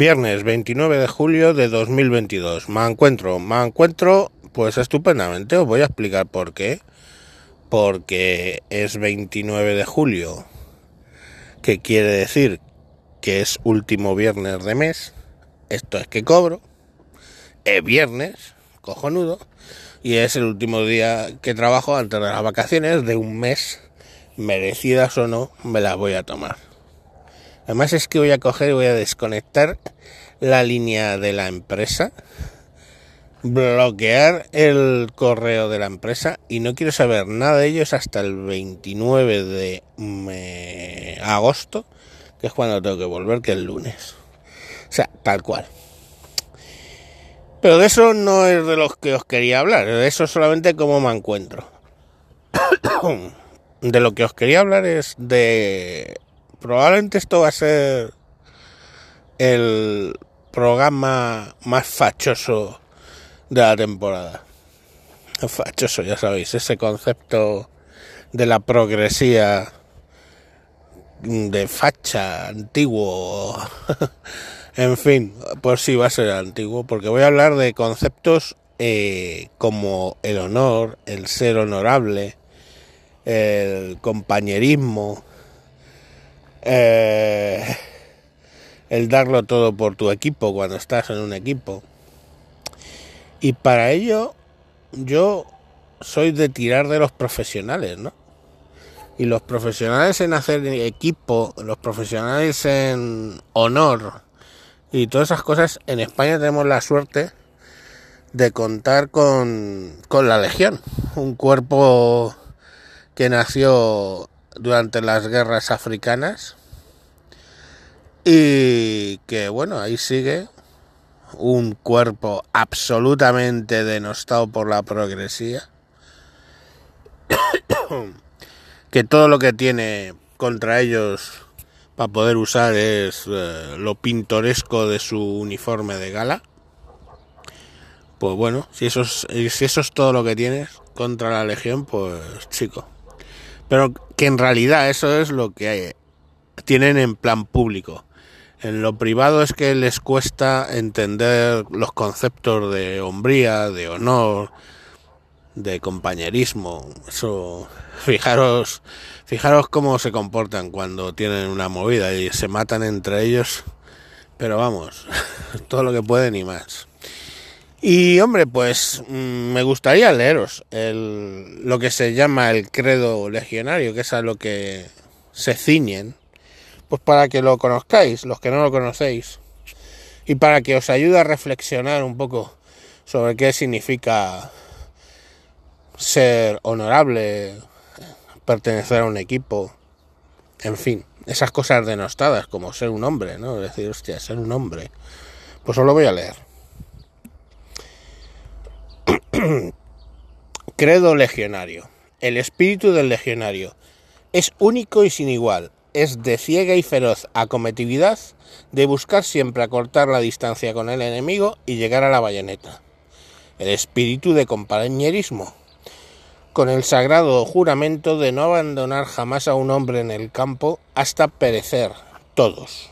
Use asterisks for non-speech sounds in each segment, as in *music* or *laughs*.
Viernes 29 de julio de 2022. Me encuentro, me encuentro pues estupendamente. Os voy a explicar por qué. Porque es 29 de julio, que quiere decir que es último viernes de mes. Esto es que cobro. Es viernes, cojonudo. Y es el último día que trabajo antes de las vacaciones de un mes. Merecidas o no, me las voy a tomar. Además es que voy a coger y voy a desconectar la línea de la empresa, bloquear el correo de la empresa y no quiero saber nada de ellos hasta el 29 de agosto, que es cuando tengo que volver, que es el lunes. O sea, tal cual. Pero de eso no es de los que os quería hablar, de eso solamente cómo me encuentro. *coughs* de lo que os quería hablar es de probablemente esto va a ser el programa más fachoso de la temporada. Fachoso, ya sabéis, ese concepto de la progresía de facha antiguo. *laughs* en fin, pues sí va a ser antiguo, porque voy a hablar de conceptos eh, como el honor, el ser honorable, el compañerismo, eh, el darlo todo por tu equipo cuando estás en un equipo. Y para ello yo soy de tirar de los profesionales, ¿no? Y los profesionales en hacer equipo, los profesionales en honor y todas esas cosas, en España tenemos la suerte de contar con, con la Legión, un cuerpo que nació durante las guerras africanas y que bueno, ahí sigue un cuerpo absolutamente denostado por la progresía, *coughs* que todo lo que tiene contra ellos para poder usar es eh, lo pintoresco de su uniforme de gala. Pues bueno, si eso, es, si eso es todo lo que tienes contra la Legión, pues chico. Pero que en realidad eso es lo que tienen en plan público. En lo privado es que les cuesta entender los conceptos de hombría, de honor, de compañerismo. Eso, *laughs* fijaros, fijaros cómo se comportan cuando tienen una movida y se matan entre ellos. Pero vamos, *laughs* todo lo que pueden y más. Y hombre, pues mm, me gustaría leeros el, lo que se llama el credo legionario, que es a lo que se ciñen, pues para que lo conozcáis, los que no lo conocéis, y para que os ayude a reflexionar un poco sobre qué significa ser honorable, pertenecer a un equipo, en fin, esas cosas denostadas como ser un hombre, ¿no? Es decir, hostia, ser un hombre. Pues os lo voy a leer. *clears throat* Credo legionario. El espíritu del legionario es único y sin igual. Es de ciega y feroz acometividad de buscar siempre acortar la distancia con el enemigo y llegar a la bayoneta. El espíritu de compañerismo. Con el sagrado juramento de no abandonar jamás a un hombre en el campo hasta perecer todos.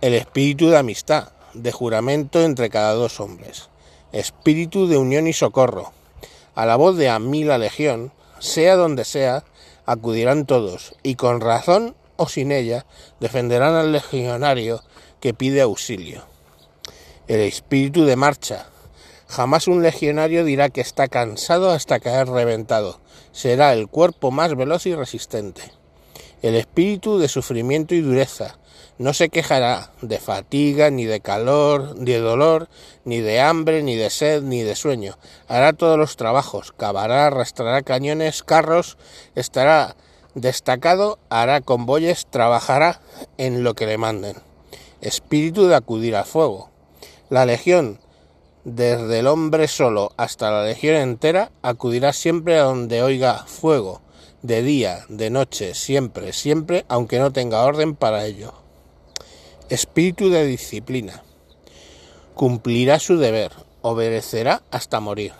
El espíritu de amistad, de juramento entre cada dos hombres espíritu de unión y socorro. A la voz de a mí la legión, sea donde sea, acudirán todos, y con razón o sin ella, defenderán al legionario que pide auxilio. El espíritu de marcha. Jamás un legionario dirá que está cansado hasta caer reventado. Será el cuerpo más veloz y resistente. El espíritu de sufrimiento y dureza no se quejará de fatiga, ni de calor, ni de dolor, ni de hambre, ni de sed, ni de sueño. Hará todos los trabajos, cavará, arrastrará cañones, carros, estará destacado, hará convoyes, trabajará en lo que le manden. Espíritu de acudir al fuego. La legión, desde el hombre solo hasta la legión entera, acudirá siempre a donde oiga fuego, de día, de noche, siempre, siempre, aunque no tenga orden para ello. Espíritu de disciplina. Cumplirá su deber, obedecerá hasta morir.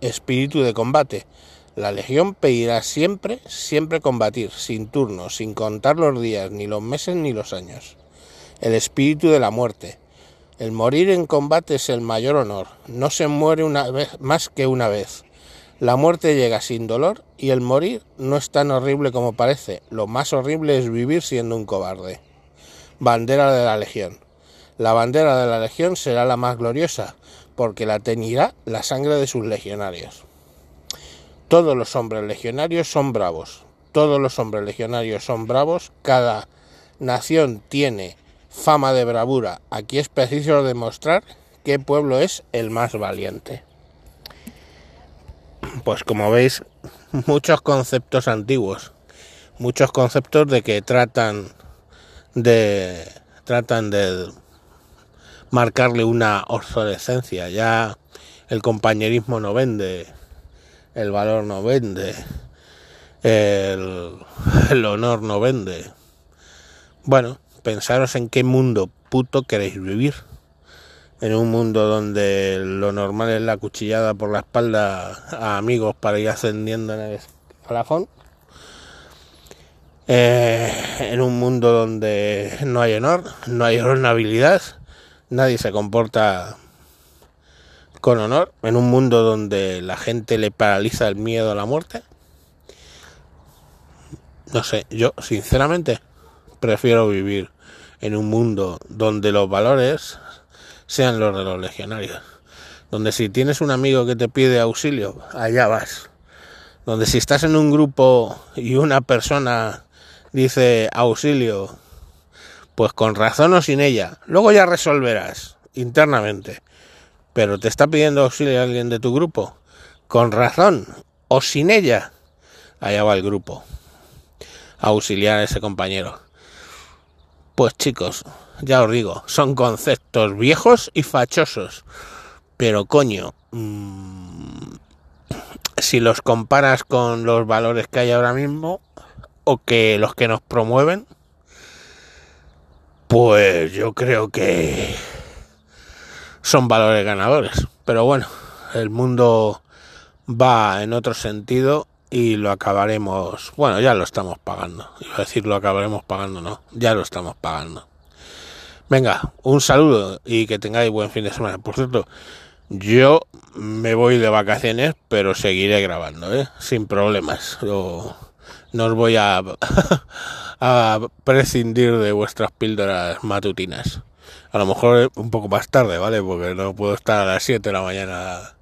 Espíritu de combate. La legión pedirá siempre, siempre combatir, sin turno, sin contar los días, ni los meses, ni los años. El espíritu de la muerte. El morir en combate es el mayor honor. No se muere una vez más que una vez. La muerte llega sin dolor y el morir no es tan horrible como parece. Lo más horrible es vivir siendo un cobarde. Bandera de la Legión. La bandera de la Legión será la más gloriosa, porque la teñirá la sangre de sus legionarios. Todos los hombres legionarios son bravos. Todos los hombres legionarios son bravos. Cada nación tiene fama de bravura. Aquí es preciso demostrar qué pueblo es el más valiente pues como veis, muchos conceptos antiguos, muchos conceptos de que tratan de tratan de marcarle una obsolescencia. Ya el compañerismo no vende, el valor no vende, el, el honor no vende. Bueno, pensaros en qué mundo puto queréis vivir en un mundo donde lo normal es la cuchillada por la espalda a amigos para ir ascendiendo en el escalafón. Eh, en un mundo donde no hay honor, no hay honorabilidad, nadie se comporta con honor, en un mundo donde la gente le paraliza el miedo a la muerte. No sé, yo sinceramente prefiero vivir en un mundo donde los valores sean los de los legionarios. Donde si tienes un amigo que te pide auxilio, allá vas. Donde si estás en un grupo y una persona dice auxilio, pues con razón o sin ella, luego ya resolverás internamente. Pero te está pidiendo auxilio alguien de tu grupo, con razón o sin ella, allá va el grupo. auxiliar a ese compañero. Pues chicos, ya os digo, son conceptos viejos y fachosos. Pero coño, mmm, si los comparas con los valores que hay ahora mismo, o que los que nos promueven, pues yo creo que son valores ganadores. Pero bueno, el mundo va en otro sentido y lo acabaremos, bueno, ya lo estamos pagando. Iba a decir lo acabaremos pagando, no, ya lo estamos pagando. Venga, un saludo y que tengáis buen fin de semana. Por cierto, yo me voy de vacaciones, pero seguiré grabando, ¿eh? sin problemas. no os voy *laughs* a, prescindir de vuestras píldoras matutinas. A lo mejor un poco más tarde, ¿vale? Porque no puedo estar a las 7 de la mañana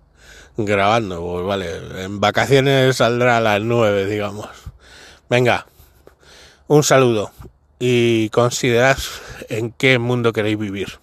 grabando, pues vale. En vacaciones saldrá a las 9, digamos. Venga, un saludo y considerad en qué mundo queréis vivir.